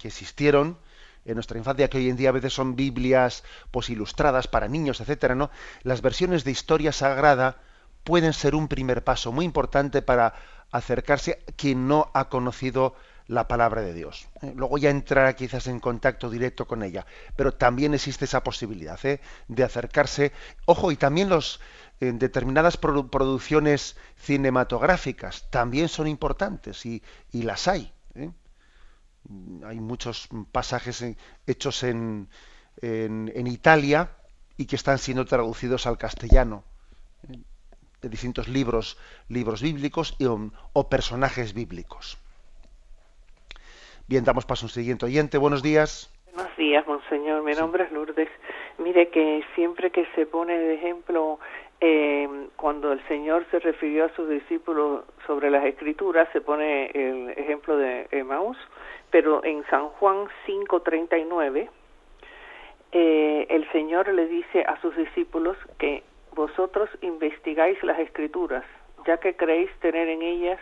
que existieron en nuestra infancia, que hoy en día a veces son Biblias pues, ilustradas para niños, etcétera, ¿no? Las versiones de historia sagrada pueden ser un primer paso muy importante para acercarse a quien no ha conocido la palabra de Dios. ¿eh? Luego ya entrará quizás en contacto directo con ella, pero también existe esa posibilidad ¿eh? de acercarse. Ojo, y también los, en determinadas producciones cinematográficas también son importantes y, las hay. ¿eh? Hay muchos pasajes hechos en, en, Italia y que están siendo traducidos al castellano ¿eh? de distintos libros, libros bíblicos o, personajes bíblicos. Bien, damos paso a un siguiente oyente. Buenos días. Buenos días, monseñor. Mi nombre es Lourdes. Mire que siempre que se pone de ejemplo eh, cuando el Señor se refirió a sus discípulos sobre las escrituras, se pone el ejemplo de Emmaus, pero en San Juan 5:39, eh, el Señor le dice a sus discípulos que vosotros investigáis las escrituras, ya que creéis tener en ellas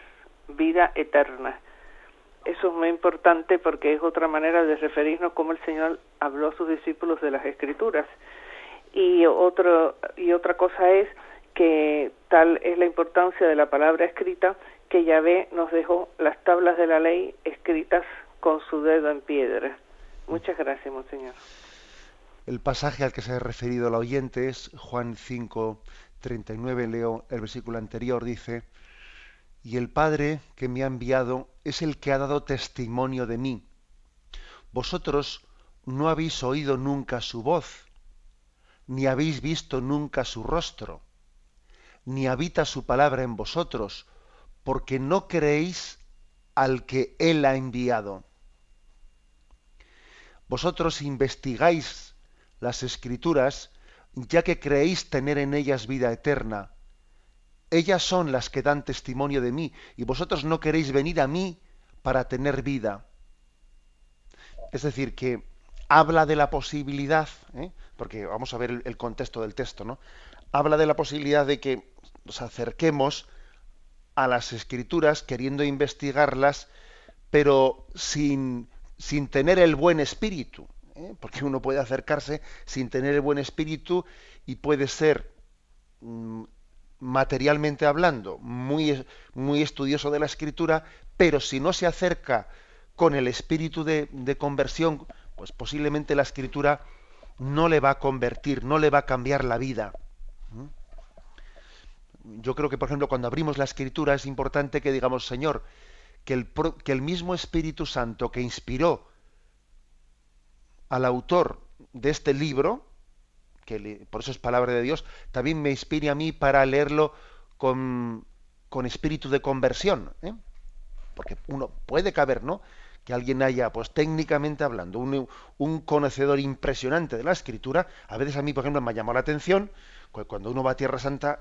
vida eterna. Eso es muy importante porque es otra manera de referirnos como el Señor habló a sus discípulos de las escrituras y otro y otra cosa es que tal es la importancia de la palabra escrita que Yahvé nos dejó las tablas de la ley escritas con su dedo en piedra. Muchas gracias, Monseñor. El pasaje al que se ha referido el oyente es Juan 5, 39, leo el versículo anterior, dice, y el Padre que me ha enviado es el que ha dado testimonio de mí. Vosotros no habéis oído nunca su voz, ni habéis visto nunca su rostro, ni habita su palabra en vosotros, porque no creéis al que Él ha enviado. Vosotros investigáis las escrituras, ya que creéis tener en ellas vida eterna. Ellas son las que dan testimonio de mí, y vosotros no queréis venir a mí para tener vida. Es decir, que habla de la posibilidad, ¿eh? Porque vamos a ver el, contexto del texto, ¿no? Habla de la posibilidad de que nos acerquemos a las escrituras queriendo investigarlas, pero sin, sin tener el buen espíritu. ¿eh? porque uno puede acercarse sin tener el buen espíritu y puede ser mm, materialmente hablando muy, muy estudioso de la escritura, pero si no se acerca con el espíritu de, conversión, pues posiblemente la escritura no le va a convertir, no le va a cambiar la vida. Yo creo que, por ejemplo, cuando abrimos la escritura es importante que digamos, Señor, que el, que el mismo Espíritu Santo que inspiró al autor de este libro, que por eso es palabra de Dios, también me inspire a mí para leerlo con, espíritu de conversión. ¿eh? Porque uno puede caber, ¿no? Que alguien haya, pues técnicamente hablando, un, conocedor impresionante de la escritura. A veces a mí, por ejemplo, me llamado la atención, cuando uno va a Tierra Santa,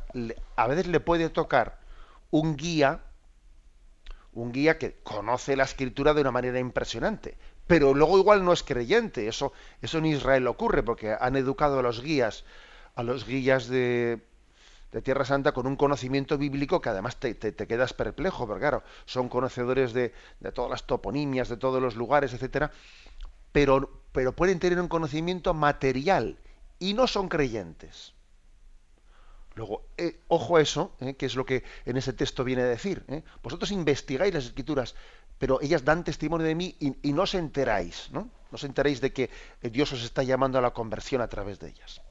a veces le puede tocar un guía, un guía que conoce la escritura de una manera impresionante, pero luego igual no es creyente. Eso, eso en Israel ocurre porque han educado a los guías, a los guías de, Tierra Santa con un conocimiento bíblico que además te, quedas perplejo, porque claro, son conocedores de, todas las toponimias, de todos los lugares, etcétera, pero, pero pueden tener un conocimiento material y no son creyentes. Luego, eh, ojo a eso, eh, que es lo que en ese texto viene a decir. Eh. Vosotros investigáis las escrituras, pero ellas dan testimonio de mí y, no os enteráis, ¿no? No os enteráis de que Dios os está llamando a la conversión a través de ellas.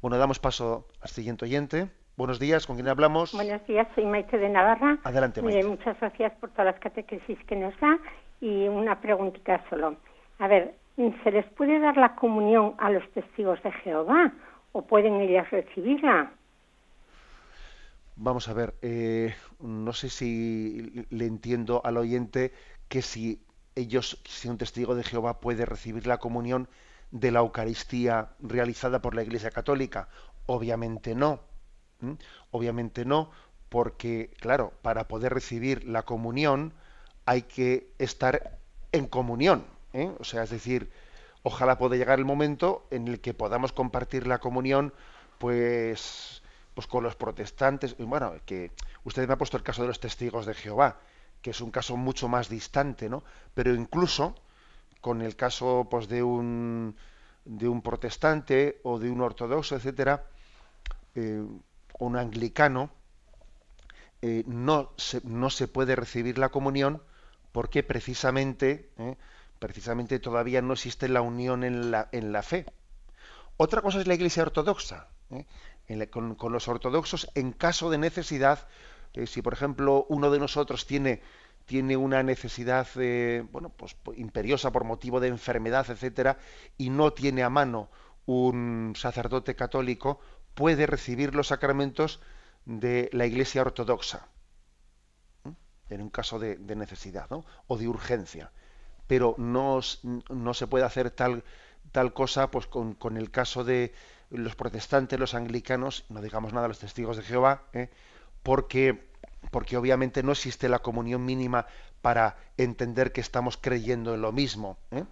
Bueno, damos paso al siguiente oyente. Buenos días, ¿con quién hablamos? Buenos días, soy Maite de Navarra. Adelante, Maite. muchas gracias por todas las catequesis que nos da y una preguntita solo. A ver, ¿se les puede dar la comunión a los testigos de Jehová o pueden ellas recibirla? Vamos a ver, eh, no sé si le entiendo al oyente que si ellos, si un testigo de Jehová puede recibir la comunión de la Eucaristía realizada por la Iglesia Católica. Obviamente no. Obviamente no, porque, claro, para poder recibir la comunión hay que estar en comunión. ¿eh? O sea, es decir, ojalá pueda llegar el momento en el que podamos compartir la comunión, pues pues con los protestantes, bueno, que usted me ha puesto el caso de los testigos de Jehová, que es un caso mucho más distante, ¿no? Pero incluso con el caso pues de un de un protestante o de un ortodoxo, etcétera, eh, un anglicano, eh, no, se, no se puede recibir la comunión porque precisamente, eh, precisamente todavía no existe la unión en la, en la fe. Otra cosa es la Iglesia ortodoxa con, los ortodoxos en caso de necesidad, si por ejemplo uno de nosotros tiene, tiene una necesidad eh, bueno, pues, imperiosa por motivo de enfermedad, etcétera, y no tiene a mano un sacerdote católico, puede recibir los sacramentos de la Iglesia ortodoxa, en un caso de, necesidad o de urgencia. Pero no, no, se puede hacer tal, tal cosa pues, con, con el caso de, los protestantes, los anglicanos, no digamos nada los testigos de Jehová, ¿eh? porque, porque obviamente no existe la comunión mínima para entender que estamos creyendo en lo mismo. ¿eh?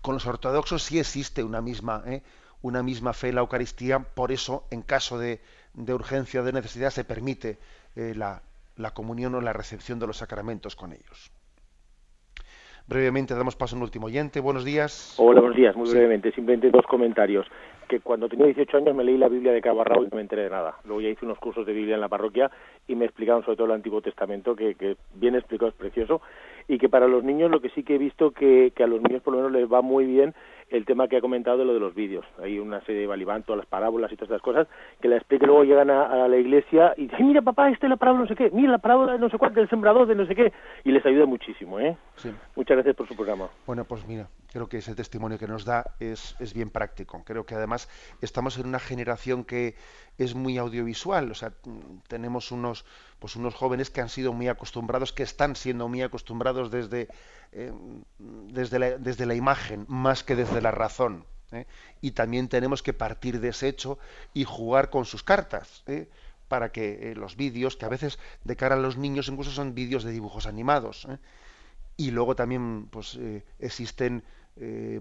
Con los ortodoxos sí existe una misma, ¿eh? una misma fe en la Eucaristía, por eso en caso de, de urgencia o de necesidad se permite la, la comunión o la recepción de los sacramentos con ellos. Brevemente damos paso a un último oyente. Buenos días. Hola, buenos días. Muy brevemente, simplemente dos comentarios. Que cuando tenía 18 años me leí la Biblia de Cabarrao y no me enteré de nada. Luego ya hice unos cursos de Biblia en la parroquia y me explicaron sobre todo el Antiguo Testamento, que, que bien explicado es precioso, y que para los niños lo que sí que he visto que, que a los niños por lo menos les va muy bien el tema que ha comentado de lo de los vídeos. Hay una serie de Balibán, todas las parábolas y todas esas cosas, que la explica luego llegan a, la iglesia y dicen, mira papá, esta es la parábola no sé qué, mira la parábola de no sé cuánto, del sembrador de no sé qué, y les ayuda muchísimo, ¿eh? Muchas gracias por su programa. Bueno, pues mira, creo que ese testimonio que nos da es, es bien práctico. Creo que además estamos en una generación que es muy audiovisual, o sea, tenemos unos, pues unos jóvenes que han sido muy acostumbrados, que están siendo muy acostumbrados desde eh, desde, la, imagen más que desde la razón. ¿eh? Y también tenemos que partir de ese hecho y jugar con sus cartas. ¿eh? para que los vídeos, que a veces de cara a los niños incluso son vídeos de dibujos animados, y luego también pues existen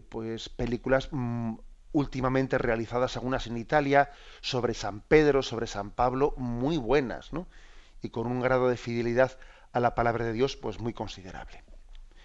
pues películas mm, últimamente realizadas algunas en Italia sobre San Pedro, sobre San Pablo, muy buenas, ¿no? Y con un grado de fidelidad a la palabra de Dios pues muy considerable.